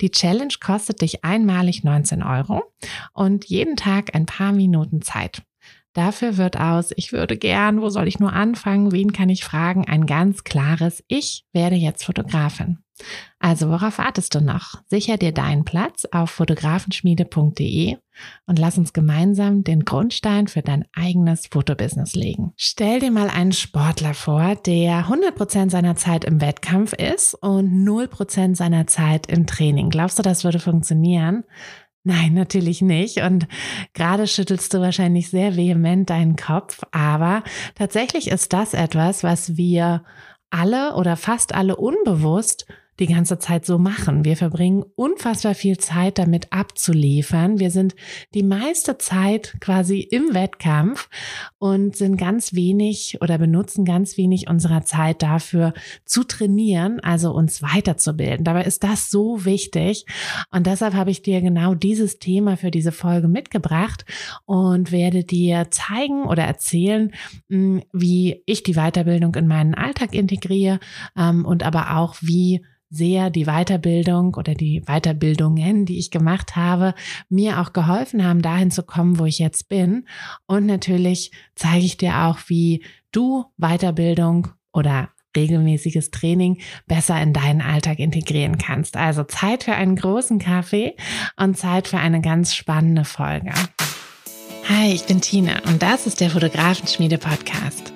Die Challenge kostet dich einmalig 19 Euro und jeden Tag ein paar Minuten Zeit. Dafür wird aus, ich würde gern, wo soll ich nur anfangen, wen kann ich fragen, ein ganz klares, ich werde jetzt Fotografin. Also worauf wartest du noch? Sicher dir deinen Platz auf fotografenschmiede.de und lass uns gemeinsam den Grundstein für dein eigenes Fotobusiness legen. Stell dir mal einen Sportler vor, der 100% seiner Zeit im Wettkampf ist und 0% seiner Zeit im Training. Glaubst du, das würde funktionieren? Nein, natürlich nicht. Und gerade schüttelst du wahrscheinlich sehr vehement deinen Kopf. Aber tatsächlich ist das etwas, was wir alle oder fast alle unbewusst die ganze Zeit so machen. Wir verbringen unfassbar viel Zeit damit abzuliefern. Wir sind die meiste Zeit quasi im Wettkampf und sind ganz wenig oder benutzen ganz wenig unserer Zeit dafür zu trainieren, also uns weiterzubilden. Dabei ist das so wichtig und deshalb habe ich dir genau dieses Thema für diese Folge mitgebracht und werde dir zeigen oder erzählen, hm, wie ich die Weiterbildung in meinen Alltag integriere ähm, und aber auch wie sehr die Weiterbildung oder die Weiterbildungen, die ich gemacht habe, mir auch geholfen haben, dahin zu kommen, wo ich jetzt bin. Und natürlich zeige ich dir auch, wie du Weiterbildung oder regelmäßiges Training besser in deinen Alltag integrieren kannst. Also Zeit für einen großen Kaffee und Zeit für eine ganz spannende Folge. Hi, ich bin Tina und das ist der Fotografenschmiede Podcast.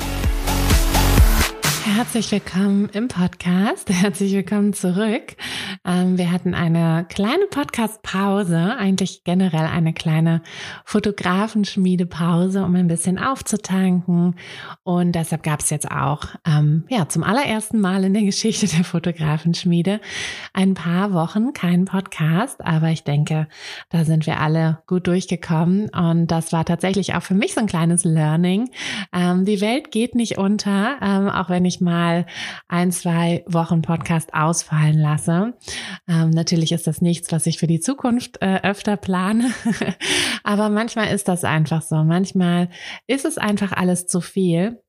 Herzlich willkommen im Podcast. Herzlich willkommen zurück. Ähm, wir hatten eine kleine Podcast-Pause, eigentlich generell eine kleine Fotografenschmiedepause, um ein bisschen aufzutanken. Und deshalb gab es jetzt auch, ähm, ja, zum allerersten Mal in der Geschichte der Fotografenschmiede ein paar Wochen kein Podcast. Aber ich denke, da sind wir alle gut durchgekommen. Und das war tatsächlich auch für mich so ein kleines Learning. Ähm, die Welt geht nicht unter, auch wenn ich mal ein, zwei Wochen Podcast ausfallen lasse. Ähm, natürlich ist das nichts, was ich für die Zukunft äh, öfter plane, aber manchmal ist das einfach so. Manchmal ist es einfach alles zu viel.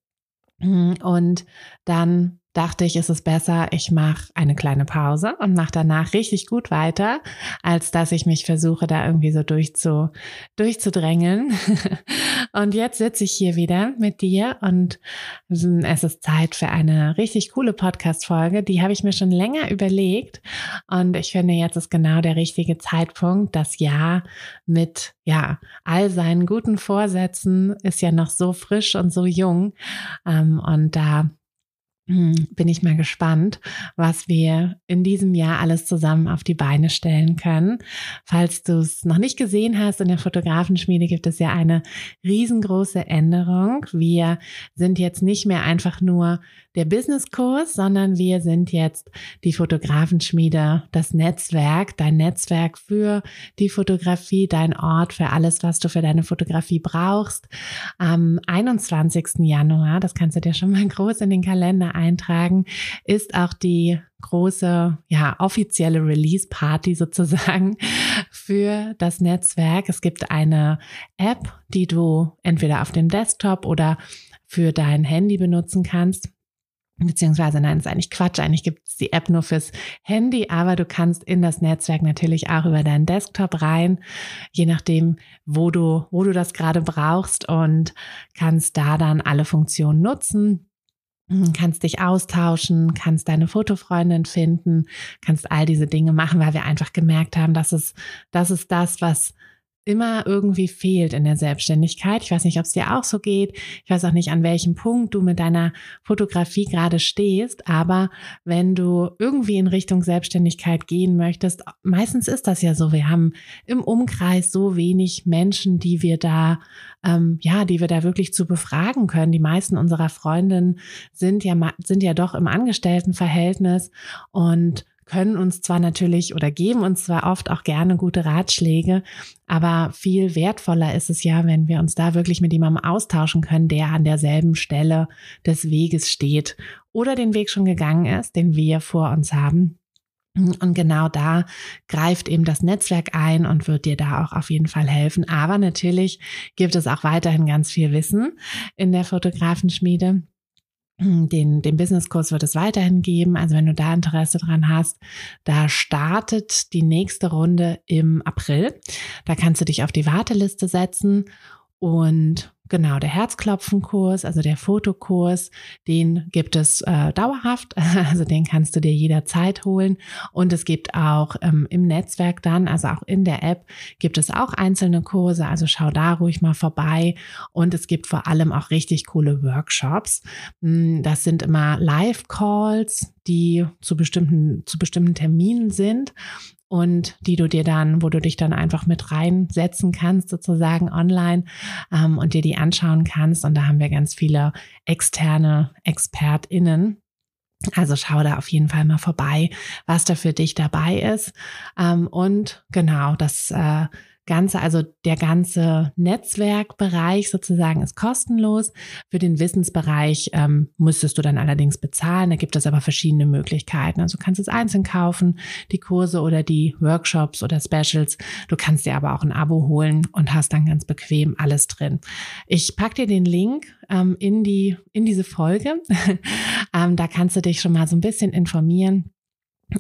Und dann dachte ich, ist es besser, ich mache eine kleine Pause und mache danach richtig gut weiter, als dass ich mich versuche, da irgendwie so durchzu, durchzudrängeln. und jetzt sitze ich hier wieder mit dir und es ist Zeit für eine richtig coole Podcast-Folge. Die habe ich mir schon länger überlegt und ich finde, jetzt ist genau der richtige Zeitpunkt. Das Jahr mit, ja, all seinen guten Vorsätzen ist ja noch so frisch und so jung ähm, und da hm, bin ich mal gespannt, was wir in diesem Jahr alles zusammen auf die Beine stellen können. Falls du es noch nicht gesehen hast, in der Fotografenschmiede gibt es ja eine riesengroße Änderung. Wir sind jetzt nicht mehr einfach nur der Businesskurs, sondern wir sind jetzt die Fotografenschmiede, das Netzwerk, dein Netzwerk für die Fotografie, dein Ort für alles, was du für deine Fotografie brauchst. Am 21. Januar, das kannst du dir schon mal groß in den Kalender eintragen, ist auch die große, ja, offizielle Release-Party sozusagen für das Netzwerk. Es gibt eine App, die du entweder auf dem Desktop oder für dein Handy benutzen kannst. Beziehungsweise, nein, ist eigentlich Quatsch. Eigentlich gibt es die App nur fürs Handy, aber du kannst in das Netzwerk natürlich auch über deinen Desktop rein, je nachdem, wo du, wo du das gerade brauchst und kannst da dann alle Funktionen nutzen kannst dich austauschen, kannst deine Fotofreundin finden, kannst all diese Dinge machen, weil wir einfach gemerkt haben, dass es, das ist das, was immer irgendwie fehlt in der Selbstständigkeit. Ich weiß nicht, ob es dir auch so geht. Ich weiß auch nicht, an welchem Punkt du mit deiner Fotografie gerade stehst. Aber wenn du irgendwie in Richtung Selbstständigkeit gehen möchtest, meistens ist das ja so. Wir haben im Umkreis so wenig Menschen, die wir da, ähm, ja, die wir da wirklich zu befragen können. Die meisten unserer Freundinnen sind ja, sind ja doch im Angestelltenverhältnis und können uns zwar natürlich oder geben uns zwar oft auch gerne gute Ratschläge, aber viel wertvoller ist es ja, wenn wir uns da wirklich mit jemandem austauschen können, der an derselben Stelle des Weges steht oder den Weg schon gegangen ist, den wir vor uns haben. Und genau da greift eben das Netzwerk ein und wird dir da auch auf jeden Fall helfen. Aber natürlich gibt es auch weiterhin ganz viel Wissen in der Fotografenschmiede. Den, den Businesskurs wird es weiterhin geben. Also wenn du da Interesse dran hast, da startet die nächste Runde im April. Da kannst du dich auf die Warteliste setzen und Genau, der Herzklopfenkurs, also der Fotokurs, den gibt es äh, dauerhaft, also den kannst du dir jederzeit holen. Und es gibt auch ähm, im Netzwerk dann, also auch in der App, gibt es auch einzelne Kurse, also schau da ruhig mal vorbei. Und es gibt vor allem auch richtig coole Workshops. Hm, das sind immer Live-Calls, die zu bestimmten, zu bestimmten Terminen sind und die du dir dann, wo du dich dann einfach mit reinsetzen kannst, sozusagen online ähm, und dir die anschauen kannst. Und da haben wir ganz viele externe ExpertInnen. Also schau da auf jeden Fall mal vorbei, was da für dich dabei ist. Ähm, und genau, das äh, Ganze, also der ganze Netzwerkbereich sozusagen ist kostenlos. Für den Wissensbereich ähm, müsstest du dann allerdings bezahlen. Da gibt es aber verschiedene Möglichkeiten. Also du kannst es einzeln kaufen, die Kurse oder die Workshops oder Specials. Du kannst dir aber auch ein Abo holen und hast dann ganz bequem alles drin. Ich pack dir den Link ähm, in die in diese Folge. ähm, da kannst du dich schon mal so ein bisschen informieren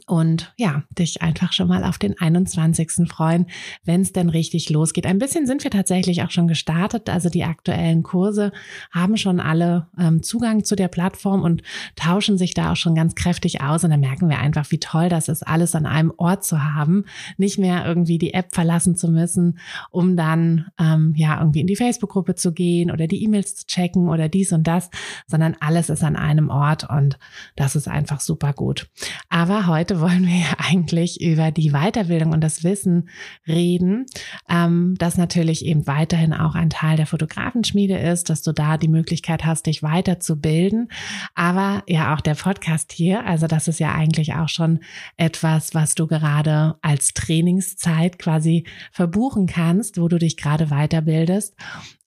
und ja, dich einfach schon mal auf den 21. freuen, wenn es denn richtig losgeht. Ein bisschen sind wir tatsächlich auch schon gestartet. Also die aktuellen Kurse haben schon alle ähm, Zugang zu der Plattform und tauschen sich da auch schon ganz kräftig aus. Und da merken wir einfach, wie toll das ist, alles an einem Ort zu haben. Nicht mehr irgendwie die App verlassen zu müssen, um dann ähm, ja irgendwie in die Facebook-Gruppe zu gehen oder die E-Mails zu checken oder dies und das, sondern alles ist an einem Ort und das ist einfach super gut. Aber heute heute wollen wir ja eigentlich über die Weiterbildung und das Wissen reden, ähm, das natürlich eben weiterhin auch ein Teil der Fotografenschmiede ist, dass du da die Möglichkeit hast, dich weiterzubilden. Aber ja, auch der Podcast hier, also das ist ja eigentlich auch schon etwas, was du gerade als Trainingszeit quasi verbuchen kannst, wo du dich gerade weiterbildest.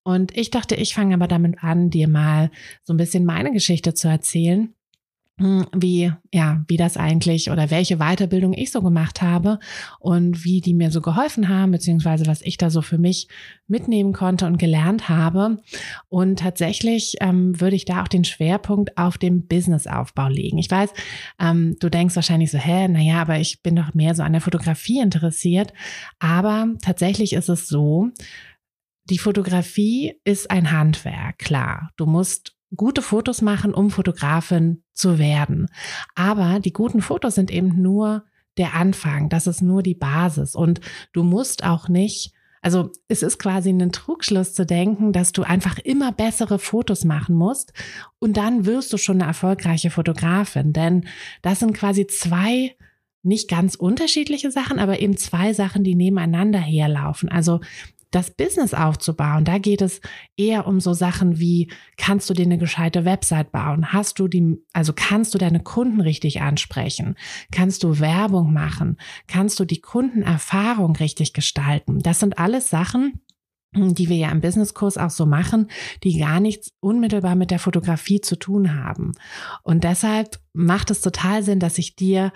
Und ich dachte, ich fange aber damit an, dir mal so ein bisschen meine Geschichte zu erzählen wie, ja, wie das eigentlich oder welche Weiterbildung ich so gemacht habe und wie die mir so geholfen haben, beziehungsweise was ich da so für mich mitnehmen konnte und gelernt habe. Und tatsächlich ähm, würde ich da auch den Schwerpunkt auf dem Businessaufbau legen. Ich weiß, ähm, du denkst wahrscheinlich so, hä, naja, aber ich bin doch mehr so an der Fotografie interessiert. Aber tatsächlich ist es so, die Fotografie ist ein Handwerk, klar. Du musst gute Fotos machen, um Fotografin zu werden. Aber die guten Fotos sind eben nur der Anfang. Das ist nur die Basis. Und du musst auch nicht also es ist quasi ein Trugschluss zu denken, dass du einfach immer bessere Fotos machen musst und dann wirst du schon eine erfolgreiche Fotografin. Denn das sind quasi zwei nicht ganz unterschiedliche Sachen, aber eben zwei Sachen, die nebeneinander herlaufen. Also das Business aufzubauen, da geht es eher um so Sachen wie, kannst du dir eine gescheite Website bauen? Hast du die, also kannst du deine Kunden richtig ansprechen? Kannst du Werbung machen? Kannst du die Kundenerfahrung richtig gestalten? Das sind alles Sachen, die wir ja im Businesskurs auch so machen, die gar nichts unmittelbar mit der Fotografie zu tun haben. Und deshalb macht es total Sinn, dass ich dir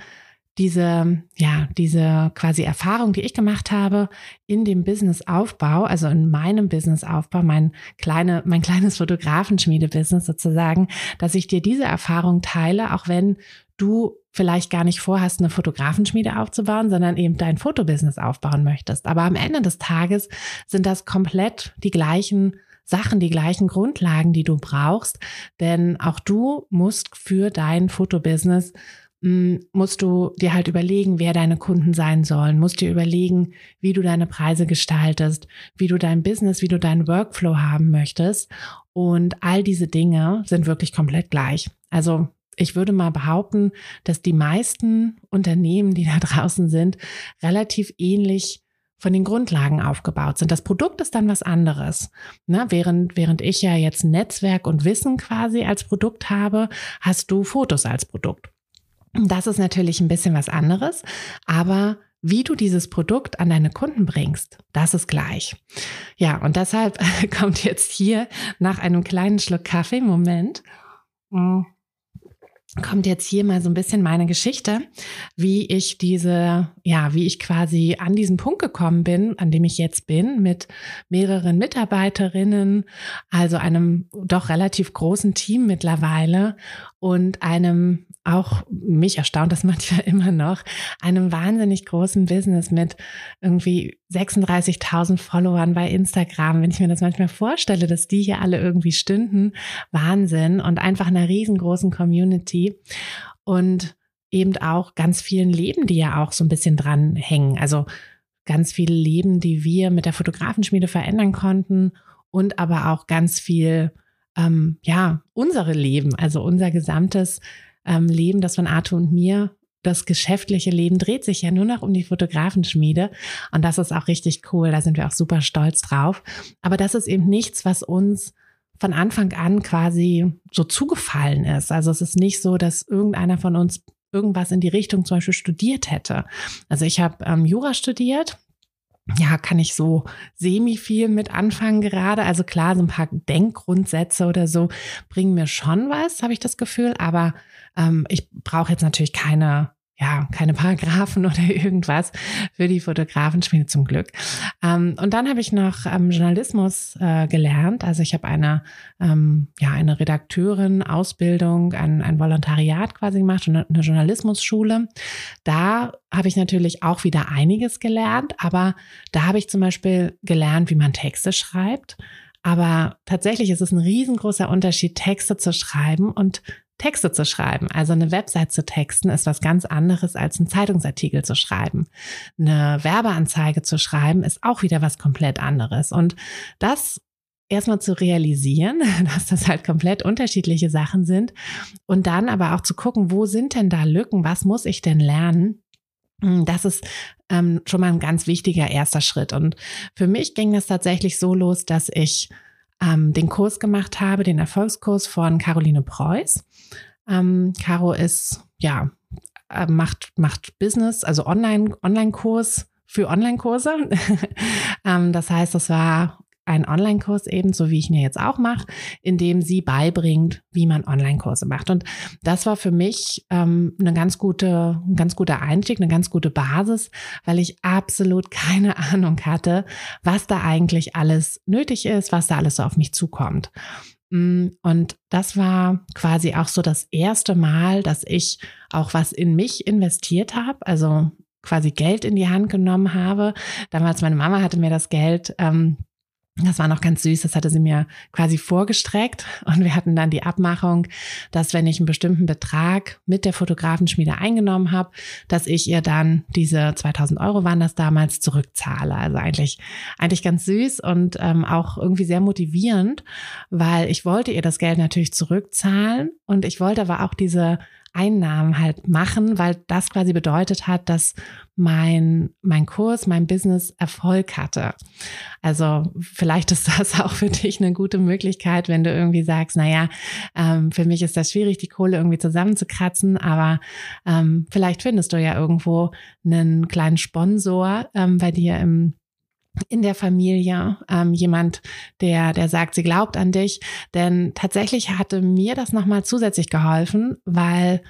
diese, ja, diese quasi Erfahrung, die ich gemacht habe in dem Businessaufbau, also in meinem Businessaufbau, mein kleine, mein kleines Fotografenschmiede-Business sozusagen, dass ich dir diese Erfahrung teile, auch wenn du vielleicht gar nicht vorhast, eine Fotografenschmiede aufzubauen, sondern eben dein Fotobusiness aufbauen möchtest. Aber am Ende des Tages sind das komplett die gleichen Sachen, die gleichen Grundlagen, die du brauchst. Denn auch du musst für dein Fotobusiness musst du dir halt überlegen, wer deine Kunden sein sollen, musst dir überlegen, wie du deine Preise gestaltest, wie du dein Business, wie du deinen Workflow haben möchtest. Und all diese Dinge sind wirklich komplett gleich. Also ich würde mal behaupten, dass die meisten Unternehmen, die da draußen sind, relativ ähnlich von den Grundlagen aufgebaut sind. Das Produkt ist dann was anderes. Ne? Während, während ich ja jetzt Netzwerk und Wissen quasi als Produkt habe, hast du Fotos als Produkt. Das ist natürlich ein bisschen was anderes, aber wie du dieses Produkt an deine Kunden bringst, das ist gleich. Ja, und deshalb kommt jetzt hier nach einem kleinen Schluck Kaffee, Moment, mm, kommt jetzt hier mal so ein bisschen meine Geschichte, wie ich diese, ja, wie ich quasi an diesen Punkt gekommen bin, an dem ich jetzt bin, mit mehreren Mitarbeiterinnen, also einem doch relativ großen Team mittlerweile und einem auch mich erstaunt das manchmal immer noch, einem wahnsinnig großen Business mit irgendwie 36.000 Followern bei Instagram. Wenn ich mir das manchmal vorstelle, dass die hier alle irgendwie stünden, Wahnsinn und einfach einer riesengroßen Community und eben auch ganz vielen Leben, die ja auch so ein bisschen dran hängen. Also ganz viele Leben, die wir mit der Fotografenschmiede verändern konnten und aber auch ganz viel ähm, ja, unsere Leben, also unser gesamtes ähm, Leben, das von Arthur und mir das geschäftliche Leben dreht sich ja nur noch um die Fotografenschmiede. Und das ist auch richtig cool. Da sind wir auch super stolz drauf. Aber das ist eben nichts, was uns von Anfang an quasi so zugefallen ist. Also es ist nicht so, dass irgendeiner von uns irgendwas in die Richtung zum Beispiel studiert hätte. Also ich habe ähm, Jura studiert ja, kann ich so semi viel mit anfangen gerade. Also klar, so ein paar Denkgrundsätze oder so bringen mir schon was, habe ich das Gefühl. Aber ähm, ich brauche jetzt natürlich keine ja, keine Paragraphen oder irgendwas für die Fotografenschmiede zum Glück. Ähm, und dann habe ich noch ähm, Journalismus äh, gelernt. Also ich habe eine, ähm, ja, eine Redakteurin, Ausbildung, ein, ein Volontariat quasi gemacht eine Journalismusschule. Da habe ich natürlich auch wieder einiges gelernt, aber da habe ich zum Beispiel gelernt, wie man Texte schreibt. Aber tatsächlich ist es ein riesengroßer Unterschied, Texte zu schreiben und Texte zu schreiben. Also eine Website zu texten ist was ganz anderes als einen Zeitungsartikel zu schreiben. Eine Werbeanzeige zu schreiben ist auch wieder was komplett anderes. Und das erstmal zu realisieren, dass das halt komplett unterschiedliche Sachen sind und dann aber auch zu gucken, wo sind denn da Lücken, was muss ich denn lernen? Hm, das ist ähm, schon mal ein ganz wichtiger erster Schritt. Und für mich ging das tatsächlich so los, dass ich ähm, den Kurs gemacht habe, den Erfolgskurs von Caroline Preuß. Ähm, Caro ist, ja, äh, macht, macht Business, also Online, Online-Kurs für Online-Kurse. ähm, das heißt, das war ein Online-Kurs eben, so wie ich ihn jetzt auch mache, in dem sie beibringt, wie man Online-Kurse macht. Und das war für mich ähm, eine ganz gute, ein ganz guter Einstieg, eine ganz gute Basis, weil ich absolut keine Ahnung hatte, was da eigentlich alles nötig ist, was da alles so auf mich zukommt. Mm, und das war quasi auch so das erste Mal, dass ich auch was in mich investiert habe, also quasi Geld in die Hand genommen habe. Damals meine Mama hatte mir das Geld ähm, das war noch ganz süß, das hatte sie mir quasi vorgestreckt und wir hatten dann die Abmachung, dass wenn ich einen bestimmten Betrag mit der Fotografenschmiede eingenommen habe, dass ich ihr dann diese 2000 Euro waren das damals zurückzahle. Also eigentlich, eigentlich ganz süß und ähm, auch irgendwie sehr motivierend, weil ich wollte ihr das Geld natürlich zurückzahlen und ich wollte aber auch diese Einnahmen halt machen, weil das quasi bedeutet hat, dass mein, mein Kurs, mein Business Erfolg hatte. Also vielleicht ist das auch für dich eine gute Möglichkeit, wenn du irgendwie sagst, naja, ähm, für mich ist das schwierig, die Kohle irgendwie zusammenzukratzen, aber ähm, vielleicht findest du ja irgendwo einen kleinen Sponsor ähm, bei dir im in der Familie, ähm, jemand, der, der sagt, sie glaubt an dich. Denn tatsächlich hatte mir das nochmal zusätzlich geholfen, weil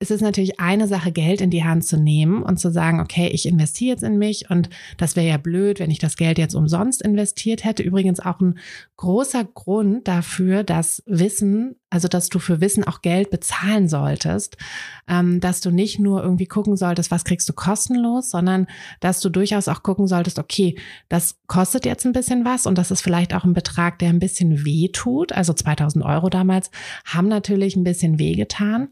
es ist natürlich eine Sache, Geld in die Hand zu nehmen und zu sagen, okay, ich investiere jetzt in mich und das wäre ja blöd, wenn ich das Geld jetzt umsonst investiert hätte. Übrigens auch ein großer Grund dafür, dass Wissen also, dass du für Wissen auch Geld bezahlen solltest, ähm, dass du nicht nur irgendwie gucken solltest, was kriegst du kostenlos, sondern dass du durchaus auch gucken solltest, okay, das kostet jetzt ein bisschen was und das ist vielleicht auch ein Betrag, der ein bisschen weh tut. Also 2000 Euro damals haben natürlich ein bisschen weh getan.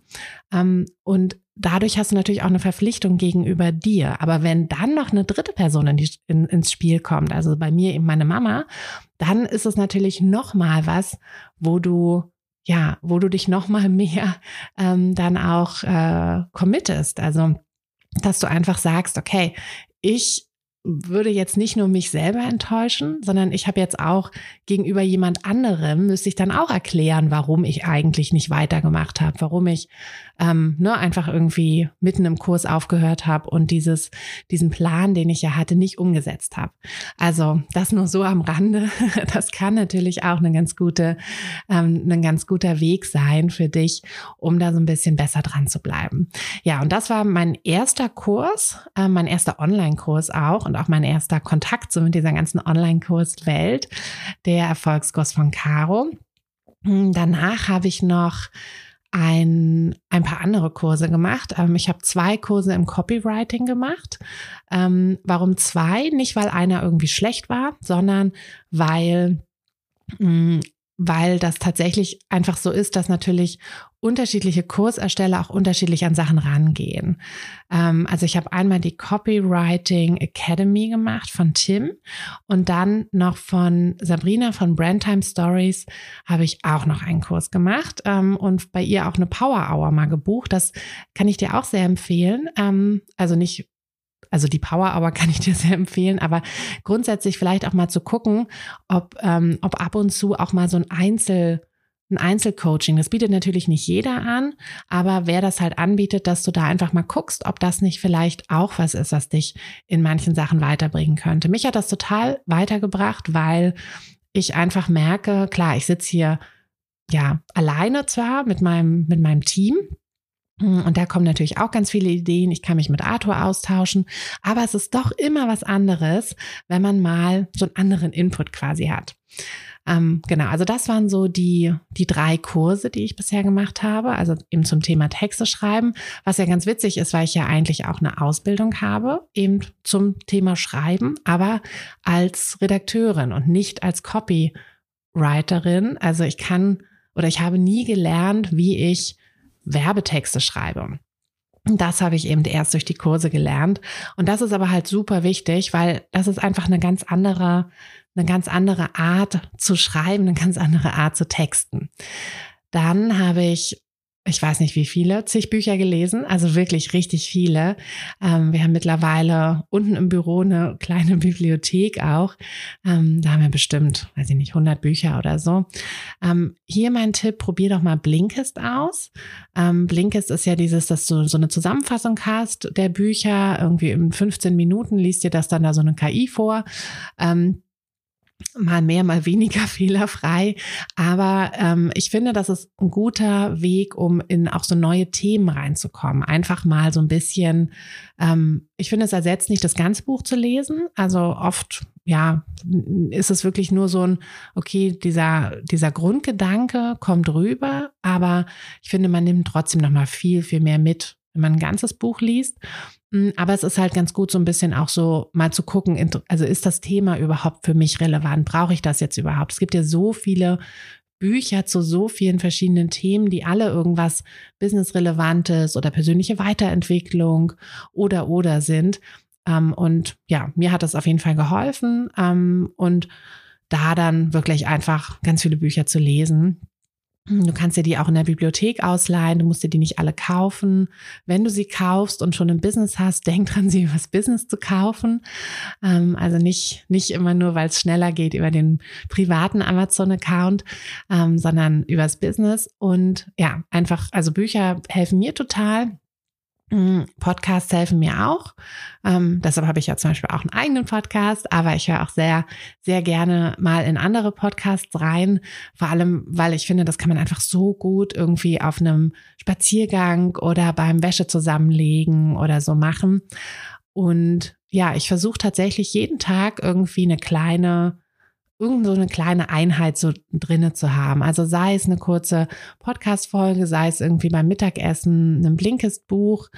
Ähm, und dadurch hast du natürlich auch eine Verpflichtung gegenüber dir. Aber wenn dann noch eine dritte Person in die, in, ins Spiel kommt, also bei mir eben meine Mama, dann ist es natürlich noch mal was, wo du ja, wo du dich noch mal mehr ähm, dann auch äh, committest. Also, dass du einfach sagst, okay, ich würde jetzt nicht nur mich selber enttäuschen, sondern ich habe jetzt auch gegenüber jemand anderem, müsste ich dann auch erklären, warum ich eigentlich nicht weitergemacht habe, warum ich ähm, ne, einfach irgendwie mitten im Kurs aufgehört habe und dieses, diesen Plan, den ich ja hatte, nicht umgesetzt habe. Also das nur so am Rande. Das kann natürlich auch eine ganz gute, ähm, ein ganz guter Weg sein für dich, um da so ein bisschen besser dran zu bleiben. Ja, und das war mein erster Kurs, äh, mein erster Online-Kurs auch und auch mein erster Kontakt so mit dieser ganzen Online-Kurs-Welt, der Erfolgskurs von Caro. Danach habe ich noch ein, ein paar andere Kurse gemacht. Ähm, ich habe zwei Kurse im Copywriting gemacht. Ähm, warum zwei? Nicht, weil einer irgendwie schlecht war, sondern weil mh, mm, weil das tatsächlich einfach so ist, dass natürlich unterschiedliche Kursersteller auch unterschiedlich an Sachen rangehen. Ähm, also ich habe einmal die Copywriting Academy gemacht von Tim und dann noch von Sabrina von Brandtime Stories habe ich auch noch einen Kurs gemacht ähm, und bei ihr auch eine Power Hour mal gebucht. Das kann ich dir auch sehr empfehlen. Ähm, also nicht also die Power Hour kann ich dir sehr empfehlen, aber grundsätzlich vielleicht auch mal zu gucken, ob, ähm, ob ab und zu auch mal so ein Einzel, ein Einzelcoaching, das bietet natürlich nicht jeder an, aber wer das halt anbietet, dass du da einfach mal guckst, ob das nicht vielleicht auch was ist, was dich in manchen Sachen weiterbringen könnte. Mich hat das total weitergebracht, weil ich einfach merke, klar, ich sitze hier ja alleine zwar mit meinem, mit meinem Team, und da kommen natürlich auch ganz viele Ideen. Ich kann mich mit Arthur austauschen. Aber es ist doch immer was anderes, wenn man mal so einen anderen Input quasi hat. Ähm, genau, also das waren so die, die drei Kurse, die ich bisher gemacht habe. Also eben zum Thema Texte schreiben. Was ja ganz witzig ist, weil ich ja eigentlich auch eine Ausbildung habe, eben zum Thema Schreiben, aber als Redakteurin und nicht als Copywriterin. Also ich kann oder ich habe nie gelernt, wie ich Werbetexte schreibe. Das habe ich eben erst durch die Kurse gelernt. Und das ist aber halt super wichtig, weil das ist einfach eine ganz andere, eine ganz andere Art zu schreiben, eine ganz andere Art zu texten. Dann habe ich ich weiß nicht wie viele, zig Bücher gelesen, also wirklich richtig viele. Ähm, wir haben mittlerweile unten im Büro eine kleine Bibliothek auch. Ähm, da haben wir bestimmt, weiß ich nicht, 100 Bücher oder so. Ähm, hier mein Tipp, probier doch mal Blinkist aus. Blinkist ist ja dieses, dass du so eine Zusammenfassung hast der Bücher. Irgendwie in 15 Minuten liest dir das dann da so eine KI vor. Mal mehr, mal weniger fehlerfrei. Aber ähm, ich finde, das ist ein guter Weg, um in auch so neue Themen reinzukommen. Einfach mal so ein bisschen, ähm, ich finde, es ersetzt nicht das ganze Buch zu lesen. Also oft, ja, ist es wirklich nur so ein, okay, dieser, dieser Grundgedanke kommt rüber, aber ich finde, man nimmt trotzdem nochmal viel, viel mehr mit, wenn man ein ganzes Buch liest. Hm, aber es ist halt ganz gut, so ein bisschen auch so mal zu gucken, also ist das Thema überhaupt für mich relevant? Brauche ich das jetzt überhaupt? Es gibt ja so viele Bücher zu so vielen verschiedenen Themen, die alle irgendwas Businessrelevantes oder persönliche Weiterentwicklung oder oder sind. Ähm, und ja, mir hat das auf jeden Fall geholfen. Ähm, und da dann wirklich einfach ganz viele Bücher zu lesen. Du kannst dir die auch in der Bibliothek ausleihen, du musst dir die nicht alle kaufen. Wenn du sie kaufst und schon ein Business hast, denk dran, sie übers Business zu kaufen. Ähm, also nicht, nicht immer nur, weil es schneller geht über den privaten Amazon-Account, ähm, sondern übers Business. Und ja, einfach, also Bücher helfen mir total. Mm, Podcasts helfen mir auch. Ähm, deshalb habe ich ja zum Beispiel auch einen eigenen Podcast, aber ich höre auch sehr, sehr gerne mal in andere Podcasts rein. Vor allem, weil ich finde, das kann man einfach so gut irgendwie auf einem Spaziergang oder beim Wäsche zusammenlegen oder so machen. Und ja, ich versuche tatsächlich jeden Tag irgendwie eine kleine irgend so eine kleine Einheit so drinne zu haben. Also sei es eine kurze Podcast-Folge, sei es irgendwie beim Mittagessen ein Blinkist-Buch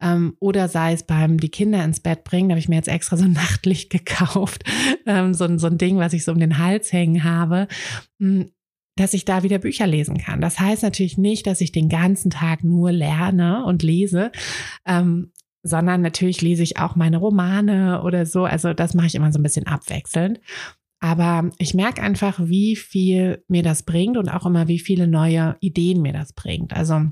ähm, oder sei es beim die Kinder ins Bett bringen. Da habe ich mir jetzt extra so ein Nachtlicht gekauft, ähm, so, so ein Ding, was ich so um den Hals hängen habe hm, dass ich da wieder Bücher lesen kann. Das heißt natürlich nicht, dass ich den ganzen Tag nur lerne und lese, ähm, sondern natürlich lese ich auch meine Romane oder so. Also das mache ich immer so ein bisschen abwechselnd. Aber ich merke einfach, wie viel mir das bringt und auch immer, wie viele neue Ideen mir das bringt. Also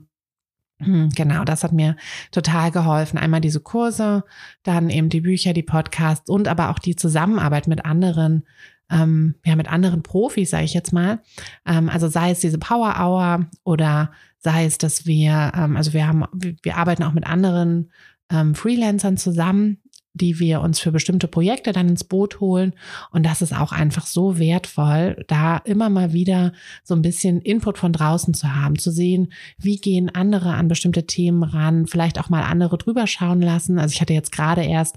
hm, Genau, das hat mir total geholfen. Einmal diese Kurse, dann eben die Bücher, die Podcasts und aber auch die Zusammenarbeit mit anderen, ähm, ja, mit anderen Profis, sage ich jetzt mal. Ähm, also sei es diese Power Hour oder sei es, dass wir, ähm, also wir haben, wir arbeiten auch mit anderen ähm, Freelancern zusammen, die wir uns für bestimmte Projekte dann ins Boot holen. Und das ist auch einfach so wertvoll, da immer mal wieder so ein bisschen Input von draußen zu haben, zu sehen, wie gehen andere an bestimmte Themen ran, vielleicht auch mal andere drüber schauen lassen. Also ich hatte jetzt gerade erst,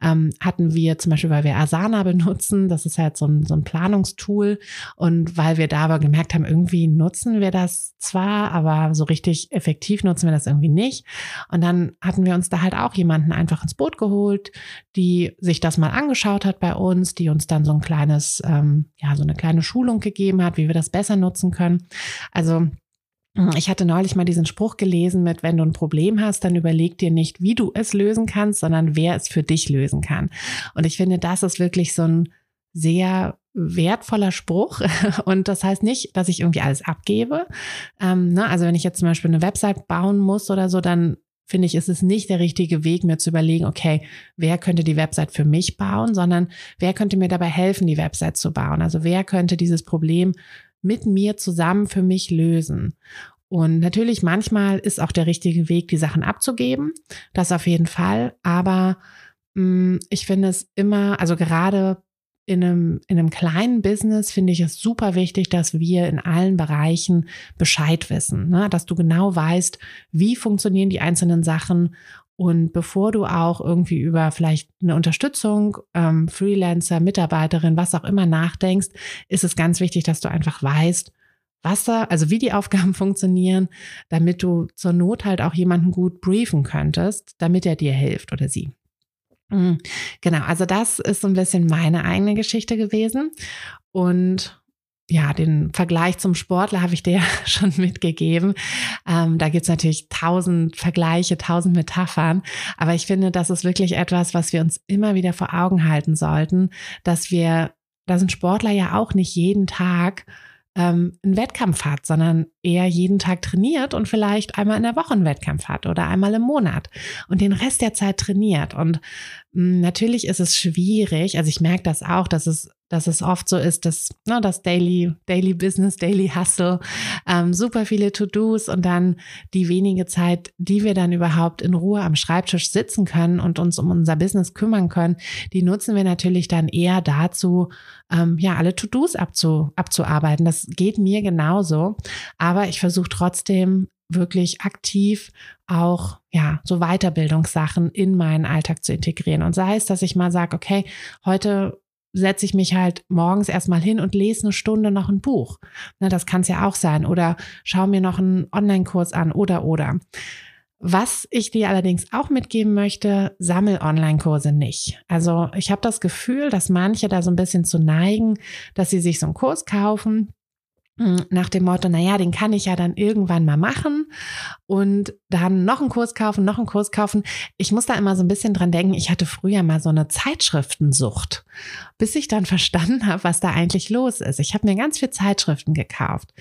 ähm, hatten wir zum Beispiel, weil wir Asana benutzen, das ist halt so ein, so ein Planungstool und weil wir da aber gemerkt haben, irgendwie nutzen wir das zwar, aber so richtig effektiv nutzen wir das irgendwie nicht. Und dann hatten wir uns da halt auch jemanden einfach ins Boot geholt, die sich das mal angeschaut hat bei uns, die uns dann so ein kleines, ähm, ja, so eine kleine Schulung gegeben hat, wie wir das besser nutzen können. Also ich hatte neulich mal diesen Spruch gelesen mit, wenn du ein Problem hast, dann überleg dir nicht, wie du es lösen kannst, sondern wer es für dich lösen kann. Und ich finde, das ist wirklich so ein sehr wertvoller Spruch. Und das heißt nicht, dass ich irgendwie alles abgebe. Ähm, ne? Also wenn ich jetzt zum Beispiel eine Website bauen muss oder so, dann finde ich, ist es nicht der richtige Weg, mir zu überlegen, okay, wer könnte die Website für mich bauen, sondern wer könnte mir dabei helfen, die Website zu bauen? Also wer könnte dieses Problem mit mir zusammen für mich lösen? Und natürlich, manchmal ist auch der richtige Weg, die Sachen abzugeben. Das auf jeden Fall. Aber mh, mm, ich finde es immer, also gerade in einem, in einem kleinen Business finde ich es super wichtig, dass wir in allen Bereichen Bescheid wissen, ne? dass du genau weißt, wie funktionieren die einzelnen Sachen und bevor du auch irgendwie über vielleicht eine Unterstützung, ähm, Freelancer, Mitarbeiterin, was auch immer nachdenkst, ist es ganz wichtig, dass du einfach weißt, was da, also wie die Aufgaben funktionieren, damit du zur Not halt auch jemanden gut briefen könntest, damit er dir hilft oder sie. Mhm. Genau, also das ist so ein bisschen meine eigene Geschichte gewesen. Und ja, den Vergleich zum Sportler habe ich dir schon mitgegeben. Ähm, da gibt's natürlich tausend Vergleiche, tausend Metaphern. Aber ich finde, das ist wirklich etwas, was wir uns immer wieder vor Augen halten sollten, dass wir, dass ein Sportler ja auch nicht jeden Tag ähm, einen Wettkampf hat, sondern eher jeden Tag trainiert und vielleicht einmal in der Woche einen Wettkampf hat oder einmal im Monat und den Rest der Zeit trainiert. Und mh, mm, natürlich ist es schwierig, also ich merke das auch, dass es dass es oft so ist, dass ne, das Daily, Daily Business, Daily Hustle, ähm, super viele To-Dos und dann die wenige Zeit, die wir dann überhaupt in Ruhe am Schreibtisch sitzen können und uns um unser Business kümmern können, die nutzen wir natürlich dann eher dazu, ähm, ja, alle To-Dos abzu, abzuarbeiten. Das geht mir genauso. Aber ich versuche trotzdem wirklich aktiv auch ja so Weiterbildungssachen in meinen Alltag zu integrieren und sei es, dass ich mal sage, okay, heute setze ich mich halt morgens erstmal hin und lese eine Stunde noch ein Buch. Na, das kann es ja auch sein. Oder schau mir noch einen Online-Kurs an oder oder. Was ich dir allerdings auch mitgeben möchte, sammel Online-Kurse nicht. Also ich habe das Gefühl, dass manche da so ein bisschen zu neigen, dass sie sich so einen Kurs kaufen nach dem Motto, naja, den kann ich ja dann irgendwann mal machen und dann noch einen Kurs kaufen, noch einen Kurs kaufen. Ich muss da immer so ein bisschen dran denken, ich hatte früher mal so eine Zeitschriftensucht, bis ich dann verstanden habe, was da eigentlich los ist. Ich habe mir ganz viel Zeitschriften gekauft.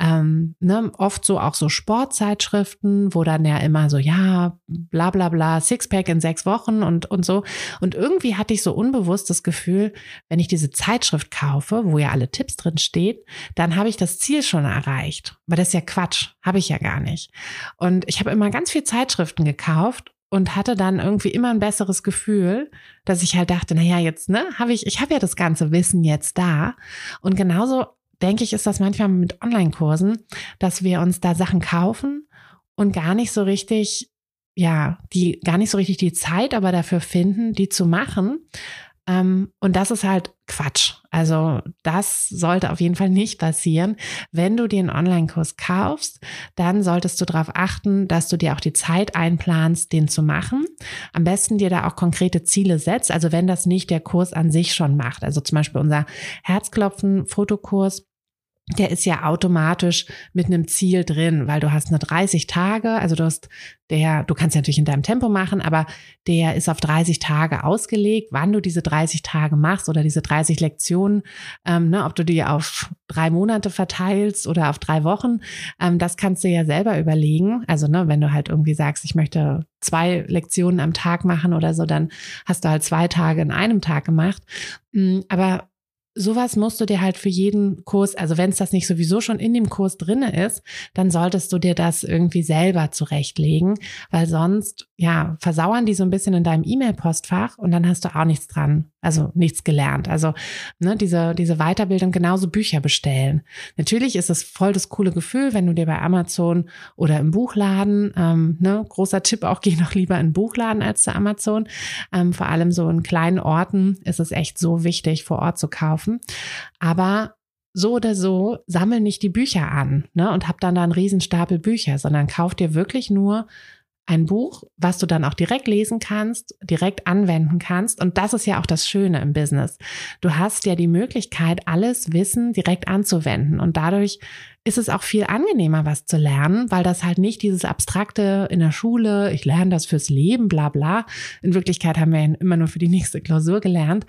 Ähm, ne, oft so auch so Sportzeitschriften, wo dann ja immer so, ja, bla bla bla, Sixpack in sechs Wochen und, und so. Und irgendwie hatte ich so unbewusst das Gefühl, wenn ich diese Zeitschrift kaufe, wo ja alle Tipps drin steht, dann habe ich das Ziel schon erreicht. Aber das ist ja Quatsch, habe ich ja gar nicht. Und ich habe immer ganz viel Zeitschriften gekauft und hatte dann irgendwie immer ein besseres Gefühl, dass ich halt dachte, na ja, jetzt, ne, habe ich, ich habe ja das ganze Wissen jetzt da. Und genauso denke ich, ist das manchmal mit Online-Kursen, dass wir uns da Sachen kaufen und gar nicht so richtig, ja, die, gar nicht so richtig die Zeit aber dafür finden, die zu machen, und das ist halt Quatsch. Also das sollte auf jeden Fall nicht passieren. Wenn du dir einen Online-Kurs kaufst, dann solltest du darauf achten, dass du dir auch die Zeit einplanst, den zu machen. Am besten dir da auch konkrete Ziele setzt. Also wenn das nicht der Kurs an sich schon macht. Also zum Beispiel unser Herzklopfen-Fotokurs der ist ja automatisch mit einem Ziel drin, weil du hast eine 30 Tage, also du hast der, du kannst ja natürlich in deinem Tempo machen, aber der ist auf 30 Tage ausgelegt, wann du diese 30 Tage machst oder diese 30 Lektionen, ähm, ne, ob du die auf drei Monate verteilst oder auf drei Wochen, ähm, das kannst du ja selber überlegen. Also, ne, wenn du halt irgendwie sagst, ich möchte zwei Lektionen am Tag machen oder so, dann hast du halt zwei Tage in einem Tag gemacht. Mm, aber sowas musst du dir halt für jeden Kurs, also wenn es das nicht sowieso schon in dem Kurs drinne ist, dann solltest du dir das irgendwie selber zurechtlegen, weil sonst, ja, versauern die so ein bisschen in deinem E-Mail-Postfach und dann hast du auch nichts dran, also nichts gelernt. Also, ne, diese, diese Weiterbildung, genauso Bücher bestellen. Natürlich ist es voll das coole Gefühl, wenn du dir bei Amazon oder im Buchladen, ähm, ne, großer Tipp auch, geh noch lieber in den Buchladen als zu Amazon. Ähm, vor allem so in kleinen Orten ist es echt so wichtig, vor Ort zu kaufen. Aber so oder so, sammel nicht die Bücher an ne, und hab dann da einen Riesenstapel Bücher, sondern kauf dir wirklich nur ein Buch, was du dann auch direkt lesen kannst, direkt anwenden kannst. Und das ist ja auch das Schöne im Business. Du hast ja die Möglichkeit, alles Wissen direkt anzuwenden. Und dadurch ist es auch viel angenehmer, was zu lernen, weil das halt nicht dieses abstrakte in der Schule, ich lerne das fürs Leben, bla bla. In Wirklichkeit haben wir ja immer nur für die nächste Klausur gelernt.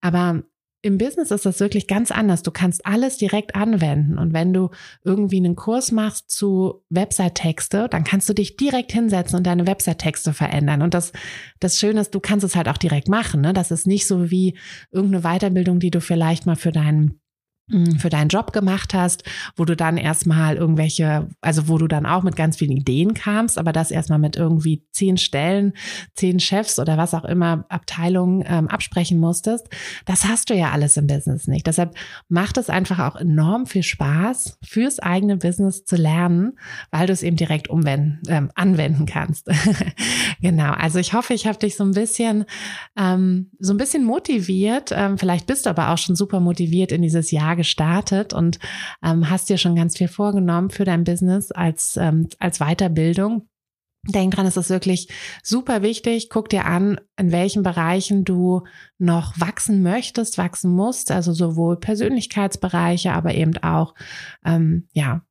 Aber im Business ist das wirklich ganz anders. Du kannst alles direkt anwenden. Und wenn du irgendwie einen Kurs machst zu Website-Texte, dann kannst du dich direkt hinsetzen und deine Website-Texte verändern. Und das, das Schöne ist, du kannst es halt auch direkt machen. Ne? Das ist nicht so wie irgendeine Weiterbildung, die du vielleicht mal für deinen für deinen Job gemacht hast, wo du dann erstmal irgendwelche, also wo du dann auch mit ganz vielen Ideen kamst, aber das erstmal mit irgendwie zehn Stellen, zehn Chefs oder was auch immer Abteilungen ähm, absprechen musstest. Das hast du ja alles im Business nicht. Deshalb macht es einfach auch enorm viel Spaß, fürs eigene Business zu lernen, weil du es eben direkt umwenden, ähm, anwenden kannst. genau. Also ich hoffe, ich habe dich so ein bisschen, ähm, so ein bisschen motiviert. Ähm, vielleicht bist du aber auch schon super motiviert in dieses Jahr gestartet und ähm, hast dir schon ganz viel vorgenommen für dein Business als, ähm, als Weiterbildung. Denk dran, es ist wirklich super wichtig. Guck dir an, in welchen Bereichen du noch wachsen möchtest, wachsen musst. Also sowohl Persönlichkeitsbereiche, aber eben auch, ähm, ja,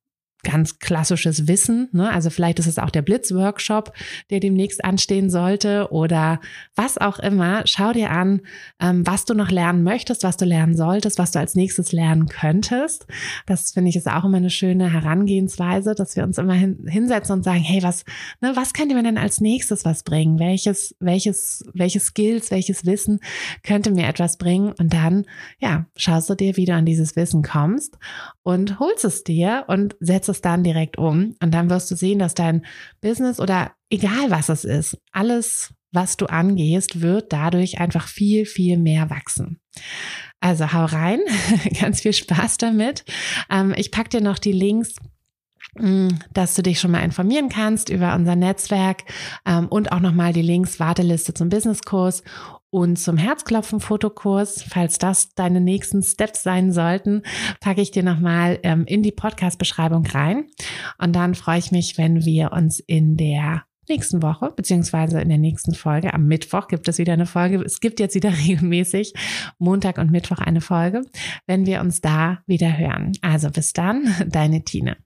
ganz klassisches Wissen. Ne? Also vielleicht ist es auch der Blitzworkshop, der demnächst anstehen sollte oder was auch immer. Schau dir an, ähm, was du noch lernen möchtest, was du lernen solltest, was du als nächstes lernen könntest. Das finde ich ist auch immer eine schöne Herangehensweise, dass wir uns immer hin, hinsetzen und sagen, hey, was, ne, was könnte mir denn als nächstes was bringen? Welches, welches, welche Skills, welches Wissen könnte mir etwas bringen? Und dann, ja, schaust du dir, wie du an dieses Wissen kommst und holst es dir und setzt es dann direkt um und dann wirst du sehen, dass dein Business oder egal was es ist, alles, was du angehst, wird dadurch einfach viel, viel mehr wachsen. Also hau rein, ganz viel Spaß damit. Ähm, ich packe dir noch die Links mm, dass du dich schon mal informieren kannst über unser Netzwerk ähm, und auch nochmal die Links Warteliste zum Businesskurs und zum Herzklopfen-Fotokurs, falls das deine nächsten Steps sein sollten, packe ich dir nochmal ähm, in die Podcast-Beschreibung rein. Und dann freue ich mich, wenn wir uns in der nächsten Woche, beziehungsweise in der nächsten Folge. Am Mittwoch gibt es wieder eine Folge. Es gibt jetzt wieder regelmäßig Montag und Mittwoch eine Folge, wenn wir uns da wieder hören. Also bis dann, deine Tine.